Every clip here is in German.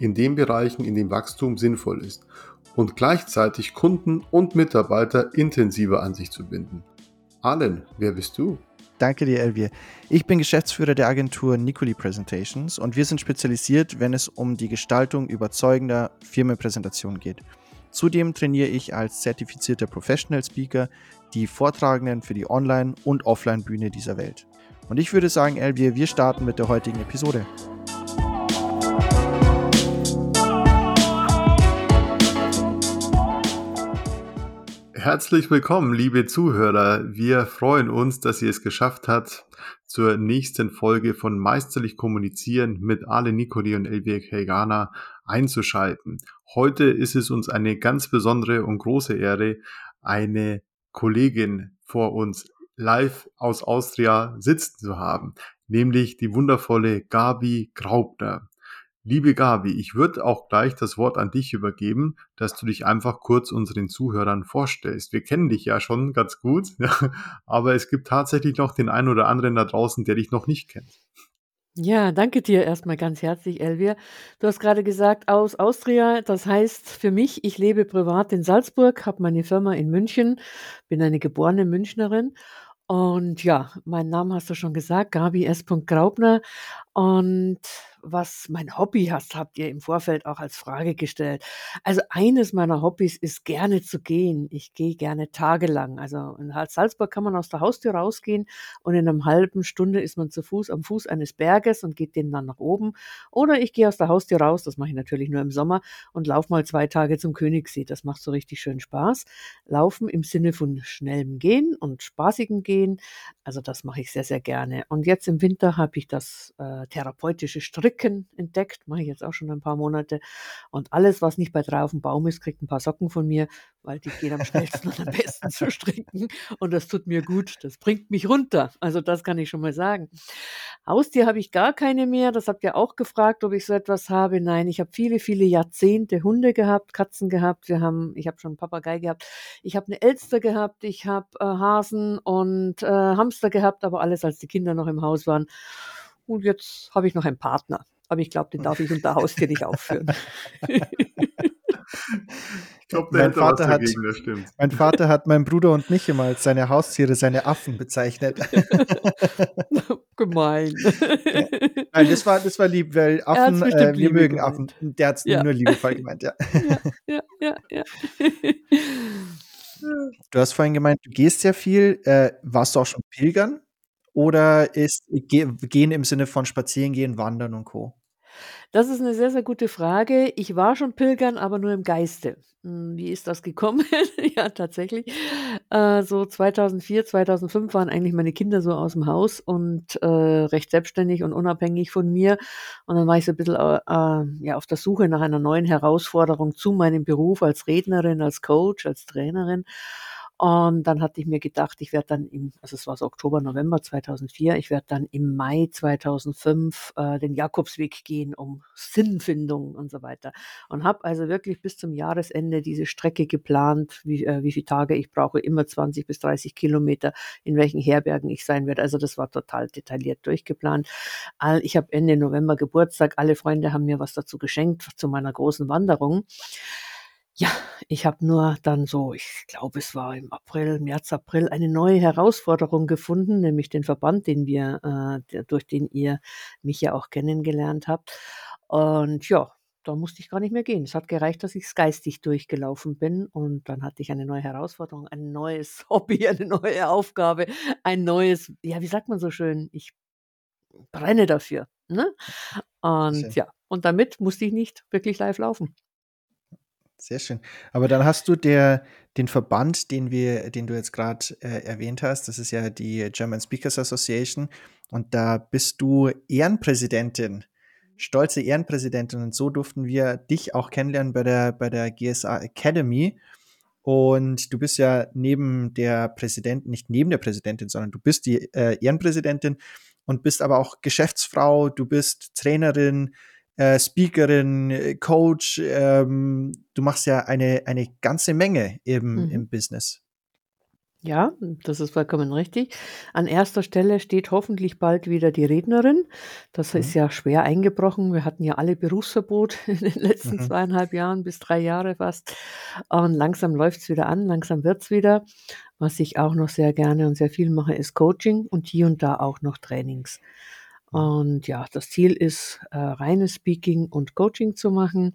in den Bereichen, in denen Wachstum sinnvoll ist und gleichzeitig Kunden und Mitarbeiter intensiver an sich zu binden. Allen, wer bist du? Danke dir, Elvier. Ich bin Geschäftsführer der Agentur Nicoli Presentations und wir sind spezialisiert, wenn es um die Gestaltung überzeugender Firmenpräsentationen geht. Zudem trainiere ich als zertifizierter Professional Speaker die Vortragenden für die Online- und Offline-Bühne dieser Welt. Und ich würde sagen, Elvier, wir starten mit der heutigen Episode. Herzlich willkommen, liebe Zuhörer. Wir freuen uns, dass ihr es geschafft habt, zur nächsten Folge von Meisterlich Kommunizieren mit Ale Nicoli und Elvia Hegana einzuschalten. Heute ist es uns eine ganz besondere und große Ehre, eine Kollegin vor uns live aus Austria sitzen zu haben, nämlich die wundervolle Gabi Graubner. Liebe Gabi, ich würde auch gleich das Wort an dich übergeben, dass du dich einfach kurz unseren Zuhörern vorstellst. Wir kennen dich ja schon ganz gut, aber es gibt tatsächlich noch den einen oder anderen da draußen, der dich noch nicht kennt. Ja, danke dir erstmal ganz herzlich, Elvia. Du hast gerade gesagt, aus Austria, das heißt für mich, ich lebe privat in Salzburg, habe meine Firma in München, bin eine geborene Münchnerin und ja, meinen Namen hast du schon gesagt, Gabi S. Graubner. Und was mein Hobby hast, habt ihr im Vorfeld auch als Frage gestellt. Also eines meiner Hobbys ist gerne zu gehen. Ich gehe gerne tagelang. Also in Salzburg kann man aus der Haustür rausgehen und in einer halben Stunde ist man zu Fuß am Fuß eines Berges und geht den dann nach oben. Oder ich gehe aus der Haustür raus, das mache ich natürlich nur im Sommer und laufe mal zwei Tage zum Königssee. Das macht so richtig schön Spaß. Laufen im Sinne von schnellem Gehen und spaßigem Gehen. Also das mache ich sehr, sehr gerne. Und jetzt im Winter habe ich das äh, therapeutische Stricken Stricken entdeckt, mache ich jetzt auch schon ein paar Monate. Und alles, was nicht bei drei auf dem Baum ist, kriegt ein paar Socken von mir, weil die gehen am schnellsten und am besten zu stricken. Und das tut mir gut. Das bringt mich runter. Also das kann ich schon mal sagen. Haustier habe ich gar keine mehr. Das habt ihr auch gefragt, ob ich so etwas habe. Nein, ich habe viele, viele Jahrzehnte Hunde gehabt, Katzen gehabt. Wir haben, ich habe schon einen Papagei gehabt. Ich habe eine Elster gehabt. Ich habe äh, Hasen und äh, Hamster gehabt, aber alles, als die Kinder noch im Haus waren. Und jetzt habe ich noch einen Partner. Aber ich glaube, den darf ich unter Haustier nicht aufführen. ich glaube, mein Vater hat, dagegen, das stimmt. Mein Vater hat meinen Bruder und mich immer als seine Haustiere, seine Affen bezeichnet. Gemein. Ja. Nein, das war, das war lieb, weil Affen, äh, wir mögen gemeint. Affen. Der hat es ja. nur liebevoll gemeint, ja. Ja, ja, ja. ja. Du hast vorhin gemeint, du gehst sehr viel. Äh, warst du auch schon pilgern? Oder ist gehen im Sinne von spazieren gehen, wandern und Co.? Das ist eine sehr, sehr gute Frage. Ich war schon pilgern, aber nur im Geiste. Hm, wie ist das gekommen? Ja, tatsächlich. Äh, so 2004, 2005 waren eigentlich meine Kinder so aus dem Haus und äh, recht selbstständig und unabhängig von mir. Und dann war ich so ein bisschen äh, äh, ja, auf der Suche nach einer neuen Herausforderung zu meinem Beruf als Rednerin, als Coach, als Trainerin. Und dann hatte ich mir gedacht, ich werde dann im, also es war so Oktober, November 2004, ich werde dann im Mai 2005 äh, den Jakobsweg gehen, um Sinnfindung und so weiter. Und habe also wirklich bis zum Jahresende diese Strecke geplant, wie, äh, wie viele Tage ich brauche, immer 20 bis 30 Kilometer, in welchen Herbergen ich sein werde. Also das war total detailliert durchgeplant. Ich habe Ende November Geburtstag, alle Freunde haben mir was dazu geschenkt zu meiner großen Wanderung. Ja, ich habe nur dann so, ich glaube, es war im April, März, April, eine neue Herausforderung gefunden, nämlich den Verband, den wir, äh, durch den ihr mich ja auch kennengelernt habt. Und ja, da musste ich gar nicht mehr gehen. Es hat gereicht, dass ich geistig durchgelaufen bin und dann hatte ich eine neue Herausforderung, ein neues Hobby, eine neue Aufgabe, ein neues, ja, wie sagt man so schön, ich brenne dafür. Ne? Und ja, und damit musste ich nicht wirklich live laufen. Sehr schön. Aber dann hast du der, den Verband, den wir, den du jetzt gerade äh, erwähnt hast, das ist ja die German Speakers Association, und da bist du Ehrenpräsidentin. stolze Ehrenpräsidentin und so durften wir dich auch kennenlernen bei der, bei der GSA Academy. Und du bist ja neben der Präsidentin, nicht neben der Präsidentin, sondern du bist die äh, Ehrenpräsidentin und bist aber auch Geschäftsfrau, du bist Trainerin, äh, Speakerin, äh, Coach. Ähm, du machst ja eine, eine ganze Menge im, mhm. im Business. Ja, das ist vollkommen richtig. An erster Stelle steht hoffentlich bald wieder die Rednerin. Das mhm. ist ja schwer eingebrochen. Wir hatten ja alle Berufsverbot in den letzten mhm. zweieinhalb Jahren bis drei Jahre fast. Und langsam läuft es wieder an, langsam wird es wieder. Was ich auch noch sehr gerne und sehr viel mache, ist Coaching und hier und da auch noch Trainings. Und ja, das Ziel ist, äh, reines Speaking und Coaching zu machen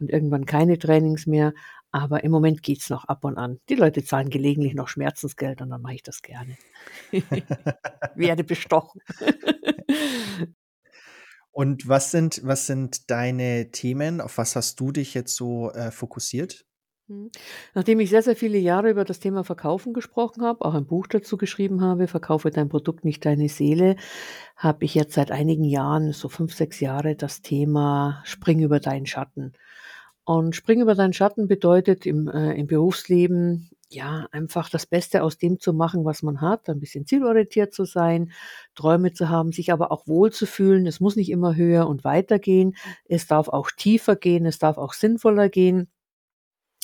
und irgendwann keine Trainings mehr. Aber im Moment geht's noch ab und an. Die Leute zahlen gelegentlich noch Schmerzensgeld und dann mache ich das gerne. Werde bestochen. Und was sind, was sind deine Themen? Auf was hast du dich jetzt so äh, fokussiert? Hm. Nachdem ich sehr, sehr viele Jahre über das Thema Verkaufen gesprochen habe, auch ein Buch dazu geschrieben habe, Verkaufe dein Produkt, nicht deine Seele, habe ich jetzt seit einigen Jahren, so fünf, sechs Jahre, das Thema Spring über deinen Schatten. Und Spring über deinen Schatten bedeutet im, äh, im Berufsleben, ja, einfach das Beste aus dem zu machen, was man hat, ein bisschen zielorientiert zu sein, Träume zu haben, sich aber auch wohlzufühlen. Es muss nicht immer höher und weiter gehen. Es darf auch tiefer gehen, es darf auch sinnvoller gehen.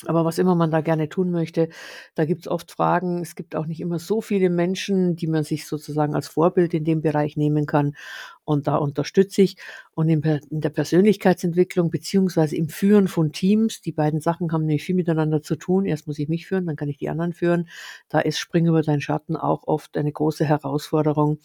Aber was immer man da gerne tun möchte, da gibt es oft Fragen. Es gibt auch nicht immer so viele Menschen, die man sich sozusagen als Vorbild in dem Bereich nehmen kann. Und da unterstütze ich. Und in, in der Persönlichkeitsentwicklung beziehungsweise im Führen von Teams, die beiden Sachen haben nämlich viel miteinander zu tun. Erst muss ich mich führen, dann kann ich die anderen führen. Da ist Spring über deinen Schatten auch oft eine große Herausforderung.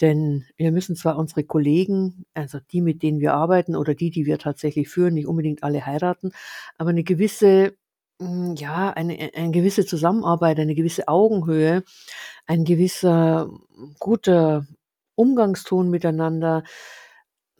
Denn wir müssen zwar unsere Kollegen, also die, mit denen wir arbeiten oder die, die wir tatsächlich führen, nicht unbedingt alle heiraten, aber eine gewisse, hm, ja, eine, eine gewisse Zusammenarbeit, eine gewisse Augenhöhe, ein gewisser guter Umgangston miteinander,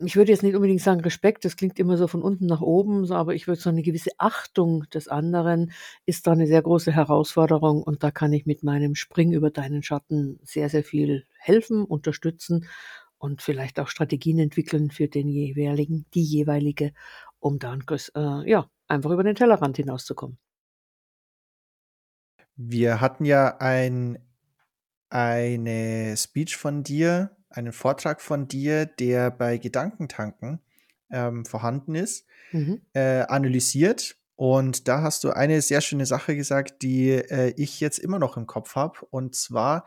ich würde jetzt nicht unbedingt sagen Respekt, das klingt immer so von unten nach oben, aber ich würde sagen, eine gewisse Achtung des anderen ist da eine sehr große Herausforderung und da kann ich mit meinem Spring über deinen Schatten sehr, sehr viel helfen, unterstützen und vielleicht auch Strategien entwickeln für den jeweiligen, die jeweilige, um dann äh, ja, einfach über den Tellerrand hinauszukommen. Wir hatten ja ein, eine Speech von dir einen Vortrag von dir, der bei Gedankentanken ähm, vorhanden ist, mhm. äh, analysiert. Und da hast du eine sehr schöne Sache gesagt, die äh, ich jetzt immer noch im Kopf habe. Und zwar,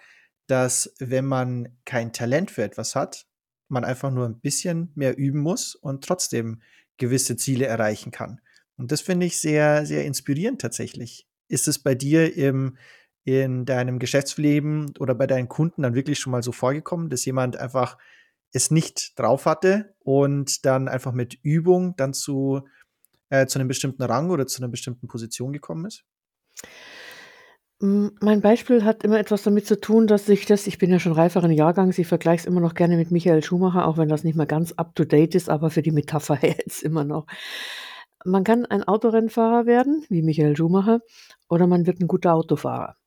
dass wenn man kein Talent für etwas hat, man einfach nur ein bisschen mehr üben muss und trotzdem gewisse Ziele erreichen kann. Und das finde ich sehr, sehr inspirierend tatsächlich. Ist es bei dir im, in deinem Geschäftsleben oder bei deinen Kunden dann wirklich schon mal so vorgekommen, dass jemand einfach es nicht drauf hatte und dann einfach mit Übung dann zu, äh, zu einem bestimmten Rang oder zu einer bestimmten Position gekommen ist? Mein Beispiel hat immer etwas damit zu tun, dass ich das ich bin ja schon reiferen Jahrgangs, ich vergleiche es immer noch gerne mit Michael Schumacher, auch wenn das nicht mehr ganz up to date ist, aber für die Metapher jetzt immer noch. Man kann ein Autorennfahrer werden, wie Michael Schumacher, oder man wird ein guter Autofahrer.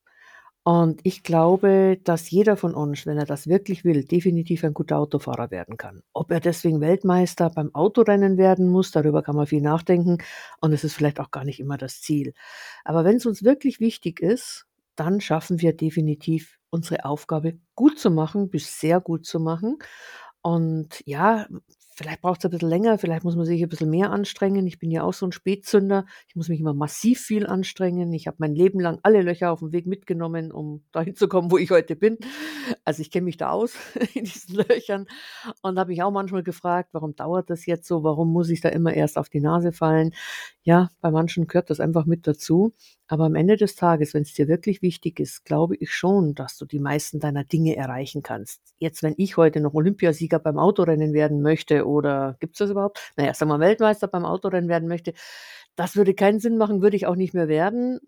Und ich glaube, dass jeder von uns, wenn er das wirklich will, definitiv ein guter Autofahrer werden kann. Ob er deswegen Weltmeister beim Autorennen werden muss, darüber kann man viel nachdenken. Und es ist vielleicht auch gar nicht immer das Ziel. Aber wenn es uns wirklich wichtig ist, dann schaffen wir definitiv unsere Aufgabe gut zu machen, bis sehr gut zu machen. Und ja, Vielleicht braucht es ein bisschen länger, vielleicht muss man sich ein bisschen mehr anstrengen. Ich bin ja auch so ein Spätzünder. Ich muss mich immer massiv viel anstrengen. Ich habe mein Leben lang alle Löcher auf dem Weg mitgenommen, um dahin zu kommen, wo ich heute bin. Also ich kenne mich da aus in diesen Löchern und habe mich auch manchmal gefragt, warum dauert das jetzt so? Warum muss ich da immer erst auf die Nase fallen? Ja, bei manchen gehört das einfach mit dazu. Aber am Ende des Tages, wenn es dir wirklich wichtig ist, glaube ich schon, dass du die meisten deiner Dinge erreichen kannst. Jetzt, wenn ich heute noch Olympiasieger beim Autorennen werden möchte oder gibt es das überhaupt? Naja, sagen wir Weltmeister beim Autorennen werden möchte, das würde keinen Sinn machen, würde ich auch nicht mehr werden,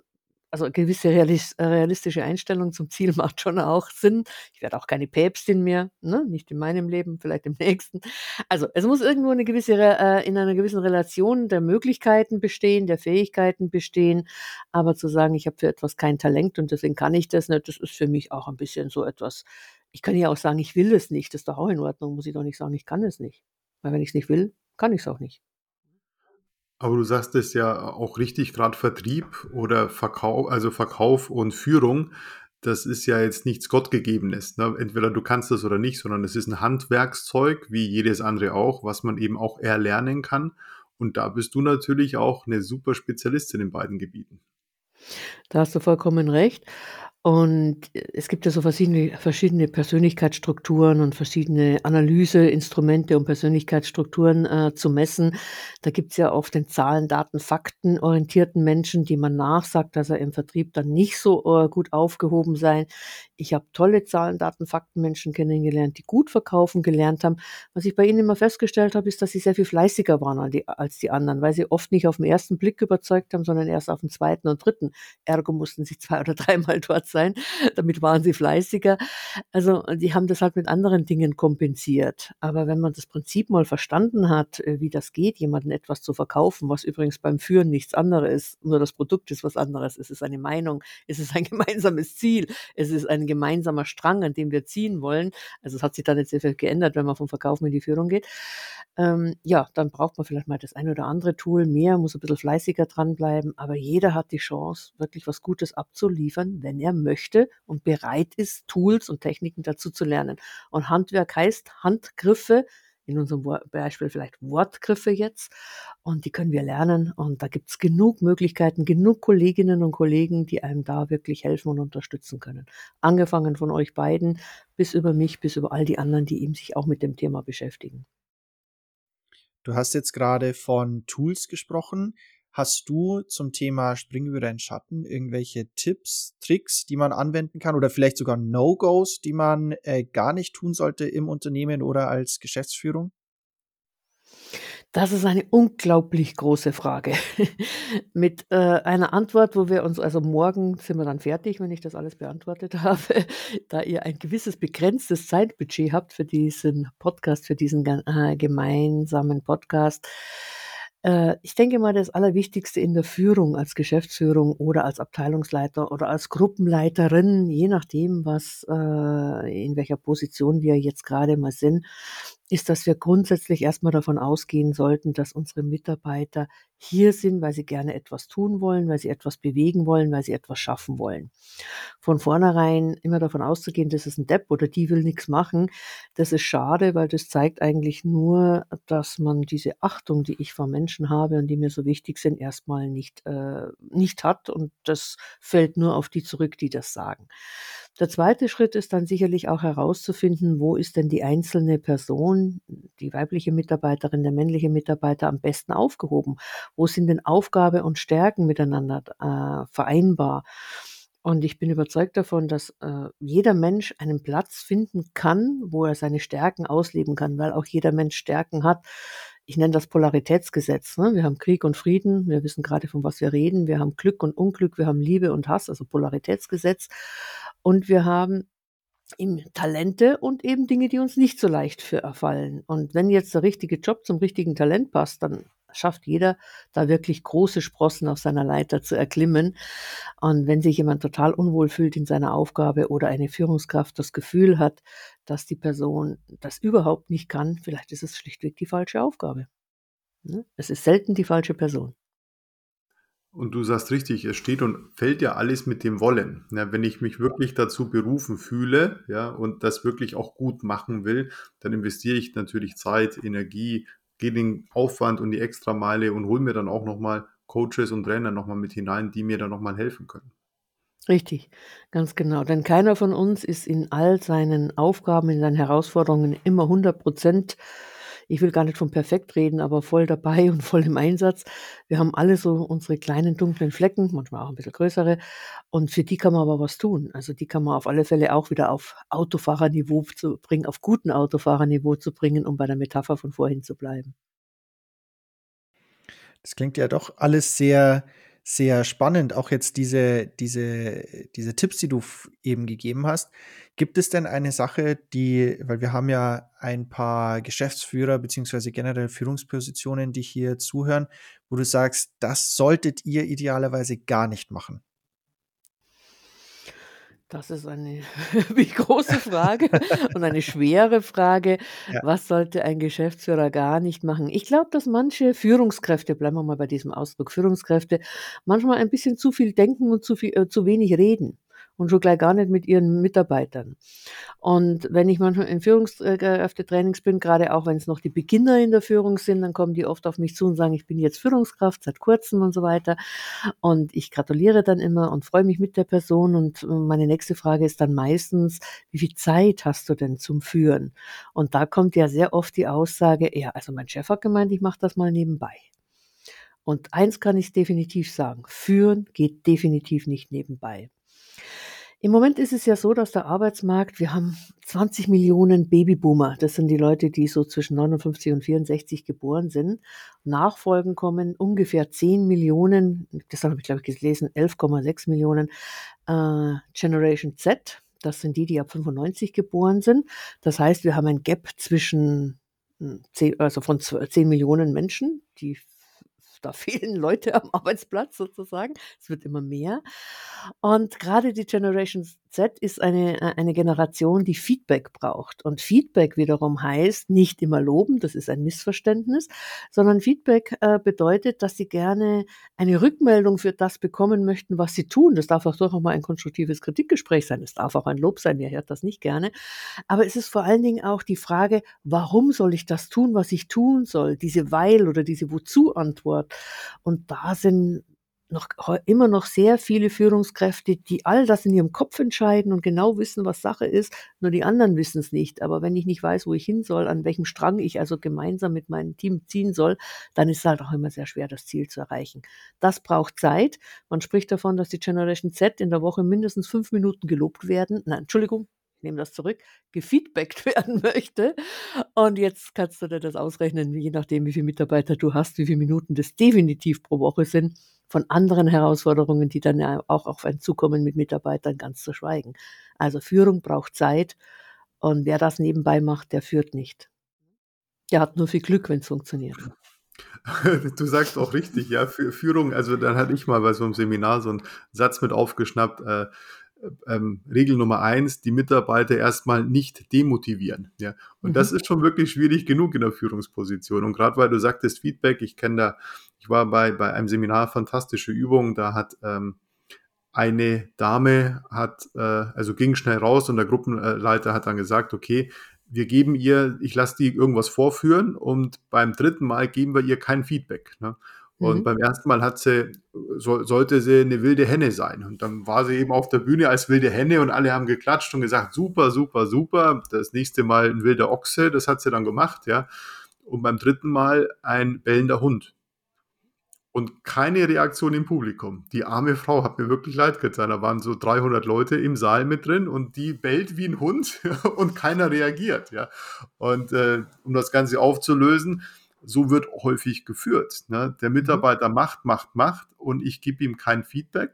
also gewisse realistische Einstellung zum Ziel macht schon auch Sinn. Ich werde auch keine Päpstin mehr, ne? nicht in meinem Leben, vielleicht im nächsten. Also es muss irgendwo eine gewisse, äh, in einer gewissen Relation der Möglichkeiten bestehen, der Fähigkeiten bestehen. Aber zu sagen, ich habe für etwas kein Talent und deswegen kann ich das nicht, das ist für mich auch ein bisschen so etwas. Ich kann ja auch sagen, ich will es nicht, das ist doch auch in Ordnung, muss ich doch nicht sagen, ich kann es nicht. Weil wenn ich es nicht will, kann ich es auch nicht. Aber du sagst es ja auch richtig, gerade Vertrieb oder Verkauf, also Verkauf und Führung, das ist ja jetzt nichts Gottgegebenes. Ne? Entweder du kannst das oder nicht, sondern es ist ein Handwerkszeug, wie jedes andere auch, was man eben auch erlernen kann. Und da bist du natürlich auch eine super Spezialistin in beiden Gebieten. Da hast du vollkommen recht. Und es gibt ja so verschiedene, verschiedene Persönlichkeitsstrukturen und verschiedene Analyseinstrumente, um Persönlichkeitsstrukturen äh, zu messen. Da gibt es ja oft den Zahlen, Daten, Fakten orientierten Menschen, die man nachsagt, dass er im Vertrieb dann nicht so äh, gut aufgehoben sei. Ich habe tolle Zahlen, Daten, Fakten Menschen kennengelernt, die gut verkaufen gelernt haben. Was ich bei ihnen immer festgestellt habe, ist, dass sie sehr viel fleißiger waren als die, als die anderen, weil sie oft nicht auf den ersten Blick überzeugt haben, sondern erst auf den zweiten und dritten. Ergo mussten sie zwei oder dreimal dort sein sein. Damit waren sie fleißiger. Also die haben das halt mit anderen Dingen kompensiert. Aber wenn man das Prinzip mal verstanden hat, äh, wie das geht, jemanden etwas zu verkaufen, was übrigens beim Führen nichts anderes ist, nur das Produkt ist was anderes. Es ist eine Meinung, es ist ein gemeinsames Ziel, es ist ein gemeinsamer Strang, an dem wir ziehen wollen. Also es hat sich dann jetzt sehr viel geändert, wenn man vom Verkaufen in die Führung geht. Ähm, ja, dann braucht man vielleicht mal das ein oder andere Tool mehr, muss ein bisschen fleißiger dranbleiben, aber jeder hat die Chance, wirklich was Gutes abzuliefern, wenn er möchte und bereit ist, Tools und Techniken dazu zu lernen. Und Handwerk heißt Handgriffe, in unserem Beispiel vielleicht Wortgriffe jetzt. Und die können wir lernen. Und da gibt es genug Möglichkeiten, genug Kolleginnen und Kollegen, die einem da wirklich helfen und unterstützen können. Angefangen von euch beiden bis über mich, bis über all die anderen, die eben sich auch mit dem Thema beschäftigen. Du hast jetzt gerade von Tools gesprochen. Hast du zum Thema Springen über deinen Schatten irgendwelche Tipps, Tricks, die man anwenden kann oder vielleicht sogar No-Gos, die man äh, gar nicht tun sollte im Unternehmen oder als Geschäftsführung? Das ist eine unglaublich große Frage. Mit äh, einer Antwort, wo wir uns, also morgen sind wir dann fertig, wenn ich das alles beantwortet habe, da ihr ein gewisses begrenztes Zeitbudget habt für diesen Podcast, für diesen äh, gemeinsamen Podcast ich denke mal, das Allerwichtigste in der Führung als Geschäftsführung oder als Abteilungsleiter oder als Gruppenleiterin, je nachdem, was äh, in welcher Position wir jetzt gerade mal sind, ist, dass wir grundsätzlich erstmal davon ausgehen sollten, dass unsere Mitarbeiter hier sind, weil sie gerne etwas tun wollen, weil sie etwas bewegen wollen, weil sie etwas schaffen wollen. Von vornherein immer davon auszugehen, das ist ein Depp oder die will nichts machen, das ist schade, weil das zeigt eigentlich nur, dass man diese Achtung, die ich vor Menschen habe und die mir so wichtig sind, erstmal nicht, äh, nicht hat und das fällt nur auf die zurück, die das sagen. Der zweite Schritt ist dann sicherlich auch herauszufinden, wo ist denn die einzelne Person, die weibliche Mitarbeiterin, der männliche Mitarbeiter am besten aufgehoben? Wo sind denn Aufgabe und Stärken miteinander äh, vereinbar? Und ich bin überzeugt davon, dass äh, jeder Mensch einen Platz finden kann, wo er seine Stärken ausleben kann, weil auch jeder Mensch Stärken hat. Ich nenne das Polaritätsgesetz. Ne? Wir haben Krieg und Frieden, wir wissen gerade, von was wir reden. Wir haben Glück und Unglück, wir haben Liebe und Hass, also Polaritätsgesetz. Und wir haben eben Talente und eben Dinge, die uns nicht so leicht für erfallen. Und wenn jetzt der richtige Job zum richtigen Talent passt, dann schafft jeder, da wirklich große Sprossen auf seiner Leiter zu erklimmen. Und wenn sich jemand total unwohl fühlt in seiner Aufgabe oder eine Führungskraft das Gefühl hat, dass die Person das überhaupt nicht kann, vielleicht ist es schlichtweg die falsche Aufgabe. Ne? Es ist selten die falsche Person. Und du sagst richtig, es steht und fällt ja alles mit dem Wollen. Ja, wenn ich mich wirklich dazu berufen fühle, ja, und das wirklich auch gut machen will, dann investiere ich natürlich Zeit, Energie, gehe den Aufwand und die Extrameile und hole mir dann auch nochmal Coaches und Trainer nochmal mit hinein, die mir dann nochmal helfen können. Richtig, ganz genau. Denn keiner von uns ist in all seinen Aufgaben, in seinen Herausforderungen immer 100 Prozent ich will gar nicht von perfekt reden, aber voll dabei und voll im Einsatz. Wir haben alle so unsere kleinen dunklen Flecken, manchmal auch ein bisschen größere. Und für die kann man aber was tun. Also die kann man auf alle Fälle auch wieder auf Autofahrerniveau zu bringen, auf guten Autofahrerniveau zu bringen, um bei der Metapher von vorhin zu bleiben. Das klingt ja doch alles sehr sehr spannend, auch jetzt diese, diese, diese Tipps, die du eben gegeben hast. Gibt es denn eine Sache, die, weil wir haben ja ein paar Geschäftsführer beziehungsweise generell Führungspositionen, die hier zuhören, wo du sagst, das solltet ihr idealerweise gar nicht machen? Das ist eine wie große Frage und eine schwere Frage. Ja. Was sollte ein Geschäftsführer gar nicht machen? Ich glaube, dass manche Führungskräfte, bleiben wir mal bei diesem Ausdruck Führungskräfte, manchmal ein bisschen zu viel denken und zu viel äh, zu wenig reden und schon gleich gar nicht mit ihren Mitarbeitern. Und wenn ich manchmal in Führungskräftetrainings bin, gerade auch wenn es noch die Beginner in der Führung sind, dann kommen die oft auf mich zu und sagen, ich bin jetzt Führungskraft seit kurzem und so weiter. Und ich gratuliere dann immer und freue mich mit der Person. Und meine nächste Frage ist dann meistens, wie viel Zeit hast du denn zum Führen? Und da kommt ja sehr oft die Aussage, ja, also mein Chef hat gemeint, ich mache das mal nebenbei. Und eins kann ich definitiv sagen, führen geht definitiv nicht nebenbei. Im Moment ist es ja so, dass der Arbeitsmarkt, wir haben 20 Millionen Babyboomer. Das sind die Leute, die so zwischen 59 und 64 geboren sind. Nachfolgen kommen ungefähr 10 Millionen, das habe ich glaube ich gelesen, 11,6 Millionen äh, Generation Z. Das sind die, die ab 95 geboren sind. Das heißt, wir haben ein Gap zwischen 10, hm, also von 10 Millionen Menschen, die da fehlen Leute am Arbeitsplatz sozusagen. Es wird immer mehr. Und gerade die Generation Z ist eine, äh, eine Generation, die Feedback braucht. Und Feedback wiederum heißt nicht immer loben, das ist ein Missverständnis, sondern Feedback äh, bedeutet, dass sie gerne eine Rückmeldung für das bekommen möchten, was sie tun. Das darf auch durchaus mal ein konstruktives Kritikgespräch sein. Es darf auch ein Lob sein, wer hört das nicht gerne. Aber es ist vor allen Dingen auch die Frage, warum soll ich das tun, was ich tun soll? Diese Weil oder diese Wozu-Antwort. Und da sind noch immer noch sehr viele Führungskräfte, die all das in ihrem Kopf entscheiden und genau wissen, was Sache ist, nur die anderen wissen es nicht. Aber wenn ich nicht weiß, wo ich hin soll, an welchem Strang ich also gemeinsam mit meinem Team ziehen soll, dann ist es halt auch immer sehr schwer, das Ziel zu erreichen. Das braucht Zeit. Man spricht davon, dass die Generation Z in der Woche mindestens fünf Minuten gelobt werden. Nein, Entschuldigung, ich nehme das zurück, gefeedbackt werden möchte. Und jetzt kannst du dir das ausrechnen, je nachdem, wie viele Mitarbeiter du hast, wie viele Minuten das definitiv pro Woche sind, von anderen Herausforderungen, die dann ja auch auf ein Zukommen mit Mitarbeitern ganz zu schweigen. Also Führung braucht Zeit und wer das nebenbei macht, der führt nicht. Der hat nur viel Glück, wenn es funktioniert. Du sagst auch richtig, ja, Führung, also dann hatte ich mal bei so einem Seminar so einen Satz mit aufgeschnappt, äh, ähm, Regel Nummer eins, die Mitarbeiter erstmal nicht demotivieren. Ja? Und mhm. das ist schon wirklich schwierig genug in der Führungsposition. Und gerade weil du sagtest Feedback, ich kenne da, ich war bei, bei einem Seminar Fantastische Übungen, da hat ähm, eine Dame hat, äh, also ging schnell raus und der Gruppenleiter hat dann gesagt, okay, wir geben ihr, ich lasse die irgendwas vorführen und beim dritten Mal geben wir ihr kein Feedback. Ne? Und mhm. beim ersten Mal hat sie, so, sollte sie eine wilde Henne sein. Und dann war sie eben auf der Bühne als wilde Henne und alle haben geklatscht und gesagt, super, super, super. Das nächste Mal ein wilder Ochse, das hat sie dann gemacht, ja. Und beim dritten Mal ein bellender Hund. Und keine Reaktion im Publikum. Die arme Frau hat mir wirklich leid getan. Da waren so 300 Leute im Saal mit drin und die bellt wie ein Hund und keiner reagiert, ja. Und äh, um das Ganze aufzulösen, so wird häufig geführt. Ne? Der mhm. Mitarbeiter macht, macht, macht und ich gebe ihm kein Feedback.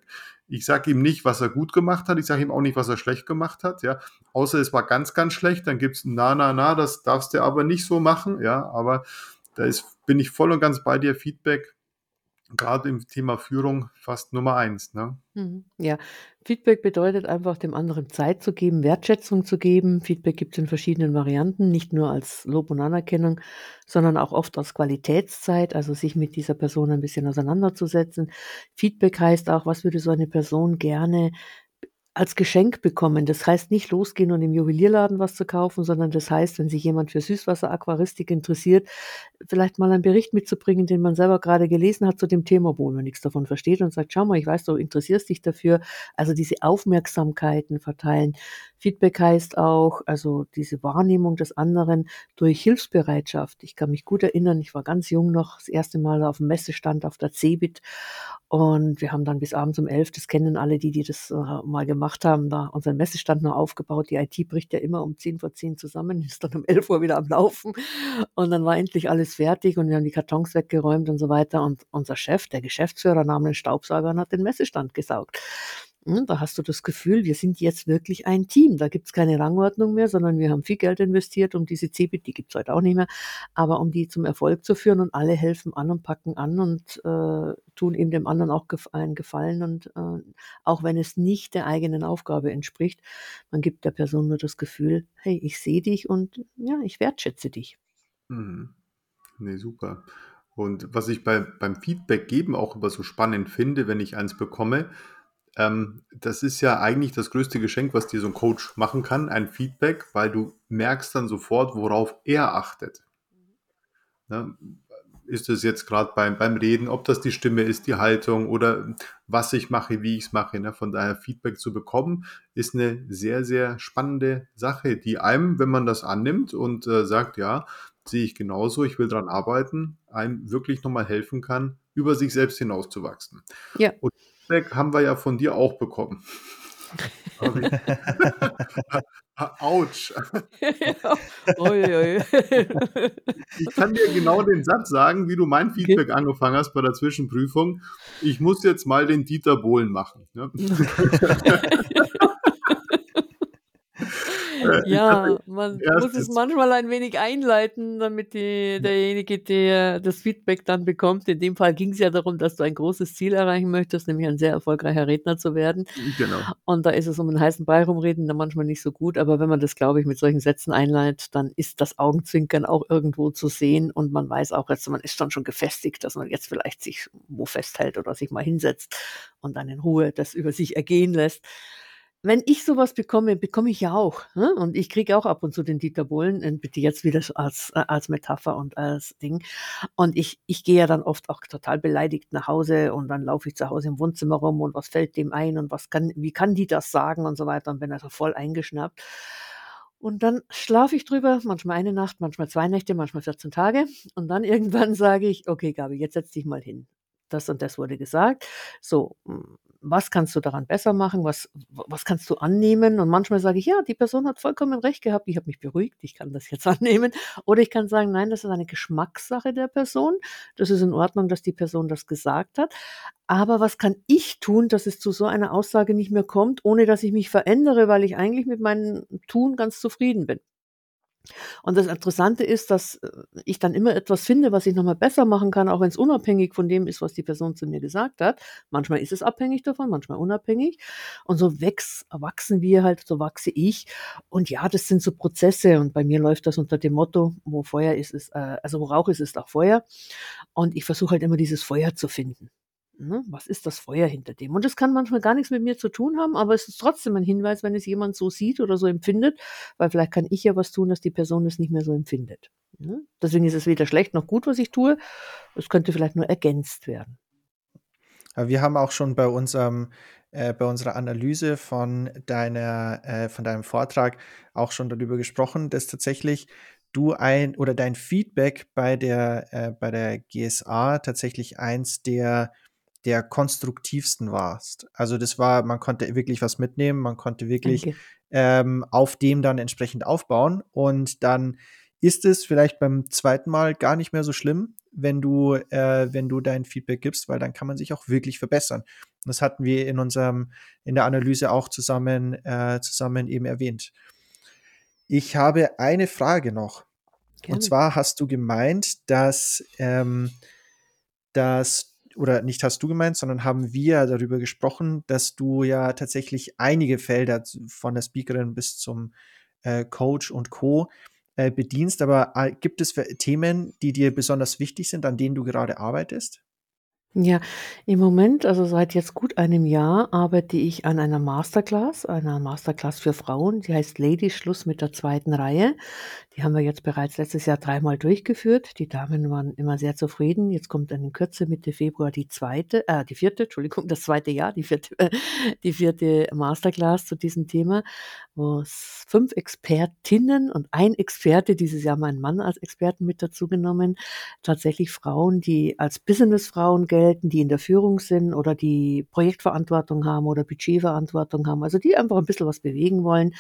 Ich sage ihm nicht, was er gut gemacht hat. Ich sage ihm auch nicht, was er schlecht gemacht hat. Ja, außer es war ganz, ganz schlecht. Dann gibt es na, na, na. Das darfst du aber nicht so machen. Ja, aber da ist, bin ich voll und ganz bei dir. Feedback gerade im Thema Führung fast Nummer eins. Ne? Mhm. Ja, Feedback bedeutet einfach, dem anderen Zeit zu geben, Wertschätzung zu geben. Feedback gibt es in verschiedenen Varianten, nicht nur als Lob und Anerkennung, sondern auch oft als Qualitätszeit, also sich mit dieser Person ein bisschen auseinanderzusetzen. Feedback heißt auch, was würde so eine Person gerne als Geschenk bekommen. Das heißt nicht losgehen und im Juwelierladen was zu kaufen, sondern das heißt, wenn sich jemand für Süßwasser-Aquaristik interessiert, vielleicht mal einen Bericht mitzubringen, den man selber gerade gelesen hat zu dem Thema, obwohl man nichts davon versteht und sagt, schau mal, ich weiß, du interessierst dich dafür. Also diese Aufmerksamkeiten verteilen. Feedback heißt auch, also diese Wahrnehmung des anderen durch Hilfsbereitschaft. Ich kann mich gut erinnern, ich war ganz jung noch, das erste Mal auf dem Messestand auf der CeBIT und wir haben dann bis abends um elf, das kennen alle die, die das äh, mal gemacht haben, da unseren Messestand noch aufgebaut. Die IT bricht ja immer um zehn vor zehn zusammen, ist dann um elf Uhr wieder am Laufen. Und dann war endlich alles fertig und wir haben die Kartons weggeräumt und so weiter. Und unser Chef, der Geschäftsführer, nahm den Staubsauger und hat den Messestand gesaugt. Da hast du das Gefühl, wir sind jetzt wirklich ein Team. Da gibt es keine Rangordnung mehr, sondern wir haben viel Geld investiert, um diese CeBIT, die gibt es heute auch nicht mehr, aber um die zum Erfolg zu führen und alle helfen an und packen an und äh, tun eben dem anderen auch einen Gefallen und äh, auch wenn es nicht der eigenen Aufgabe entspricht, man gibt der Person nur das Gefühl, hey, ich sehe dich und ja, ich wertschätze dich. Mhm. Nee, super. Und was ich bei, beim Feedback geben auch immer so spannend finde, wenn ich eins bekomme, ähm, das ist ja eigentlich das größte Geschenk, was dir so ein Coach machen kann, ein Feedback, weil du merkst dann sofort, worauf er achtet. Ne? Ist es jetzt gerade beim, beim Reden, ob das die Stimme ist, die Haltung oder was ich mache, wie ich es mache. Ne? Von daher Feedback zu bekommen, ist eine sehr, sehr spannende Sache, die einem, wenn man das annimmt und äh, sagt, ja, sehe ich genauso, ich will daran arbeiten, einem wirklich nochmal helfen kann, über sich selbst hinauszuwachsen. Ja. Und Feedback haben wir ja von dir auch bekommen. Autsch. ich kann dir genau den Satz sagen, wie du mein Feedback okay. angefangen hast bei der Zwischenprüfung. Ich muss jetzt mal den Dieter Bohlen machen. Ne? Äh, ja, man muss es manchmal ein wenig einleiten, damit die, derjenige, der das Feedback dann bekommt. In dem Fall ging es ja darum, dass du ein großes Ziel erreichen möchtest, nämlich ein sehr erfolgreicher Redner zu werden. Genau. Und da ist es um einen heißen Brei rumreden dann manchmal nicht so gut. Aber wenn man das, glaube ich, mit solchen Sätzen einleitet, dann ist das Augenzwinkern auch irgendwo zu sehen und man weiß auch jetzt, man ist dann schon gefestigt, dass man jetzt vielleicht sich wo festhält oder sich mal hinsetzt und dann in Ruhe das über sich ergehen lässt wenn ich sowas bekomme, bekomme ich ja auch. Ne? Und ich kriege auch ab und zu den Dieter Bohlen, und bitte jetzt wieder als, äh, als Metapher und als Ding. Und ich, ich gehe ja dann oft auch total beleidigt nach Hause und dann laufe ich zu Hause im Wohnzimmer rum und was fällt dem ein und was kann, wie kann die das sagen und so weiter und bin also voll eingeschnappt. Und dann schlafe ich drüber, manchmal eine Nacht, manchmal zwei Nächte, manchmal 14 Tage. Und dann irgendwann sage ich, okay, Gabi, jetzt setz dich mal hin das und das wurde gesagt. So, hm, was kannst du daran besser machen? Was, was kannst du annehmen? Und manchmal sage ich, ja, die Person hat vollkommen recht gehabt. Ich habe mich beruhigt. Ich kann das jetzt annehmen. Oder ich kann sagen, nein, das ist eine Geschmackssache der Person. Das ist in Ordnung, dass die Person das gesagt hat. Aber was kann ich tun, dass es zu so einer Aussage nicht mehr kommt, ohne dass ich mich verändere, weil ich eigentlich mit meinem Tun ganz zufrieden bin? Und das Interessante ist, dass äh, ich dann immer etwas finde, was ich nochmal besser machen kann, auch wenn es unabhängig von dem ist, was die Person zu mir gesagt hat. Manchmal ist es abhängig davon, manchmal unabhängig. Und so wächst, wachsen wir halt, so wachse ich. Und ja, das sind so Prozesse. Und bei mir läuft das unter dem Motto, wo Feuer ist, ist äh, also wo Rauch ist, ist auch Feuer. Und ich versuche halt immer dieses Feuer zu finden. Ne? Was ist das Feuer hinter dem? Und das kann manchmal gar nichts mit mir zu tun haben, aber es ist trotzdem ein Hinweis, wenn es jemand so sieht oder so empfindet, weil vielleicht kann ich ja was tun, dass die Person es nicht mehr so empfindet. Ne? Deswegen ist es weder schlecht noch gut, was ich tue. Es könnte vielleicht nur ergänzt werden. Wir haben auch schon bei unserem äh, bei unserer Analyse von deiner äh, von deinem Vortrag auch schon darüber gesprochen, dass tatsächlich du ein oder dein Feedback bei der äh, bei der GSA tatsächlich eins der der konstruktivsten warst. Also das war, man konnte wirklich was mitnehmen, man konnte wirklich ähm, auf dem dann entsprechend aufbauen und dann ist es vielleicht beim zweiten Mal gar nicht mehr so schlimm, wenn du, äh, wenn du dein Feedback gibst, weil dann kann man sich auch wirklich verbessern. das hatten wir in unserem, in der Analyse auch zusammen, äh, zusammen eben erwähnt. Ich habe eine Frage noch. Gerne. Und zwar hast du gemeint, dass, ähm, dass oder nicht hast du gemeint, sondern haben wir darüber gesprochen, dass du ja tatsächlich einige Felder von der Speakerin bis zum äh, Coach und Co. Äh, bedienst. Aber äh, gibt es Themen, die dir besonders wichtig sind, an denen du gerade arbeitest? Ja, im Moment, also seit jetzt gut einem Jahr, arbeite ich an einer Masterclass, einer Masterclass für Frauen, die heißt Lady Schluss mit der zweiten Reihe. Die haben wir jetzt bereits letztes Jahr dreimal durchgeführt. Die Damen waren immer sehr zufrieden. Jetzt kommt dann in Kürze Mitte Februar die zweite, äh, die vierte, Entschuldigung, das zweite Jahr, die vierte, die vierte Masterclass zu diesem Thema, wo es fünf Expertinnen und ein Experte, dieses Jahr mein Mann als Experten mit dazu genommen, tatsächlich Frauen, die als Businessfrauen gelten, die in der Führung sind oder die Projektverantwortung haben oder Budgetverantwortung haben, also die einfach ein bisschen was bewegen wollen,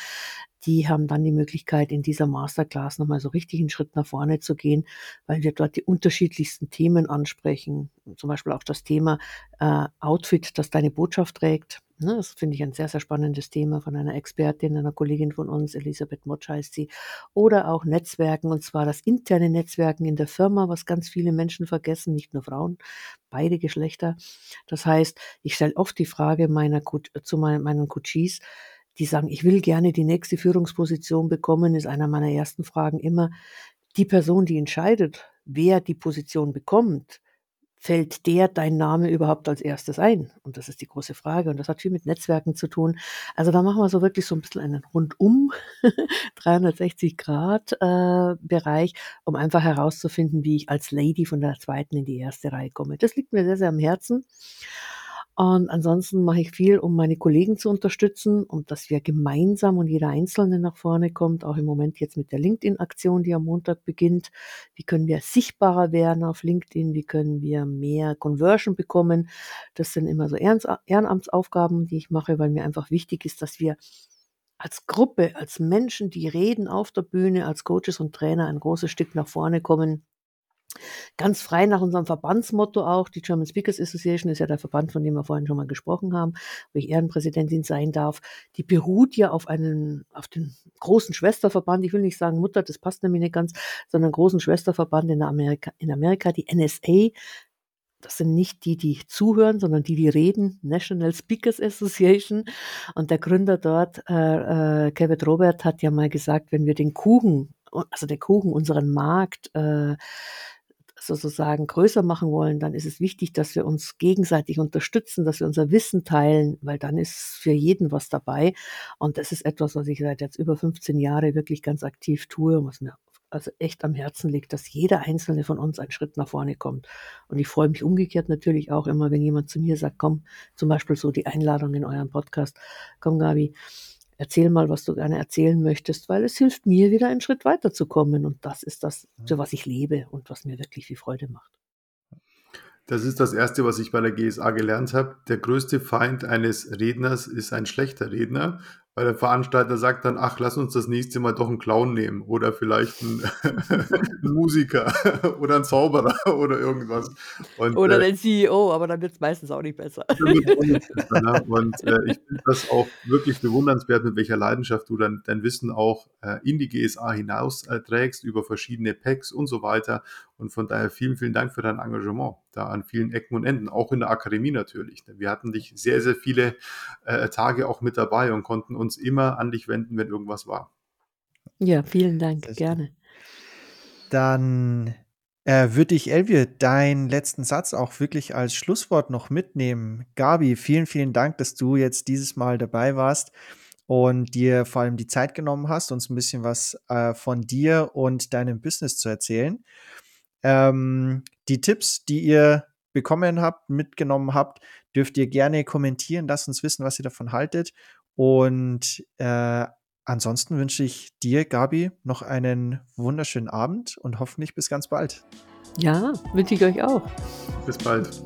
die haben dann die Möglichkeit, in dieser Masterclass nochmal so richtig einen Schritt nach vorne zu gehen, weil wir dort die unterschiedlichsten Themen ansprechen. Zum Beispiel auch das Thema äh, Outfit, das deine Botschaft trägt. Ne, das finde ich ein sehr, sehr spannendes Thema von einer Expertin, einer Kollegin von uns, Elisabeth Motsch heißt sie. Oder auch Netzwerken, und zwar das interne Netzwerken in der Firma, was ganz viele Menschen vergessen, nicht nur Frauen, beide Geschlechter. Das heißt, ich stelle oft die Frage meiner, zu meinen Coaches, die sagen, ich will gerne die nächste Führungsposition bekommen, ist einer meiner ersten Fragen immer, die Person, die entscheidet, wer die Position bekommt, fällt der dein Name überhaupt als erstes ein? Und das ist die große Frage. Und das hat viel mit Netzwerken zu tun. Also da machen wir so wirklich so ein bisschen einen rundum 360 Grad äh, Bereich, um einfach herauszufinden, wie ich als Lady von der zweiten in die erste Reihe komme. Das liegt mir sehr, sehr am Herzen. Und ansonsten mache ich viel, um meine Kollegen zu unterstützen und dass wir gemeinsam und jeder Einzelne nach vorne kommt, auch im Moment jetzt mit der LinkedIn-Aktion, die am Montag beginnt. Wie können wir sichtbarer werden auf LinkedIn? Wie können wir mehr Conversion bekommen? Das sind immer so Ehrenamtsaufgaben, die ich mache, weil mir einfach wichtig ist, dass wir als Gruppe, als Menschen, die reden auf der Bühne, als Coaches und Trainer ein großes Stück nach vorne kommen Ganz frei nach unserem Verbandsmotto auch. Die German Speakers Association ist ja der Verband, von dem wir vorhin schon mal gesprochen haben, wo ich Ehrenpräsidentin sein darf. Die beruht ja auf einen, auf den großen Schwesterverband. Ich will nicht sagen Mutter, das passt nämlich nicht ganz, sondern großen Schwesterverband in Amerika, in Amerika, die NSA. Das sind nicht die, die zuhören, sondern die, die reden. National Speakers Association. Und der Gründer dort, äh, äh, Kevin Robert, hat ja mal gesagt, wenn wir den Kuchen, also der Kuchen, unseren Markt, äh, sozusagen größer machen wollen, dann ist es wichtig, dass wir uns gegenseitig unterstützen, dass wir unser Wissen teilen, weil dann ist für jeden was dabei. Und das ist etwas, was ich seit jetzt über 15 Jahren wirklich ganz aktiv tue und was mir also echt am Herzen liegt, dass jeder einzelne von uns einen Schritt nach vorne kommt. Und ich freue mich umgekehrt natürlich auch immer, wenn jemand zu mir sagt, komm, zum Beispiel so die Einladung in eurem Podcast, komm Gabi, erzähl mal, was du gerne erzählen möchtest, weil es hilft mir wieder einen Schritt weiterzukommen. Und das ist das, für was ich lebe und was mir wirklich viel Freude macht. Das ist das Erste, was ich bei der GSA gelernt habe. Der größte Feind eines Redners ist ein schlechter Redner. Weil der Veranstalter sagt dann, ach, lass uns das nächste Mal doch einen Clown nehmen oder vielleicht einen, einen Musiker oder einen Zauberer oder irgendwas. Und, oder äh, den CEO, aber dann wird es meistens auch nicht besser. Ne? Und äh, ich finde das auch wirklich bewundernswert, mit welcher Leidenschaft du dann dein Wissen auch äh, in die GSA hinaus äh, trägst, über verschiedene Packs und so weiter. Und von daher vielen, vielen Dank für dein Engagement da an vielen Ecken und Enden, auch in der Akademie natürlich. Wir hatten dich sehr, sehr viele äh, Tage auch mit dabei und konnten uns immer an dich wenden, wenn irgendwas war. Ja, vielen Dank, gerne. Dann äh, würde ich, Elvie, deinen letzten Satz auch wirklich als Schlusswort noch mitnehmen. Gabi, vielen, vielen Dank, dass du jetzt dieses Mal dabei warst und dir vor allem die Zeit genommen hast, uns ein bisschen was äh, von dir und deinem Business zu erzählen. Ähm, die Tipps, die ihr bekommen habt, mitgenommen habt, dürft ihr gerne kommentieren. Lasst uns wissen, was ihr davon haltet. Und äh, ansonsten wünsche ich dir, Gabi, noch einen wunderschönen Abend und hoffentlich bis ganz bald. Ja, wünsche ich euch auch. Bis bald.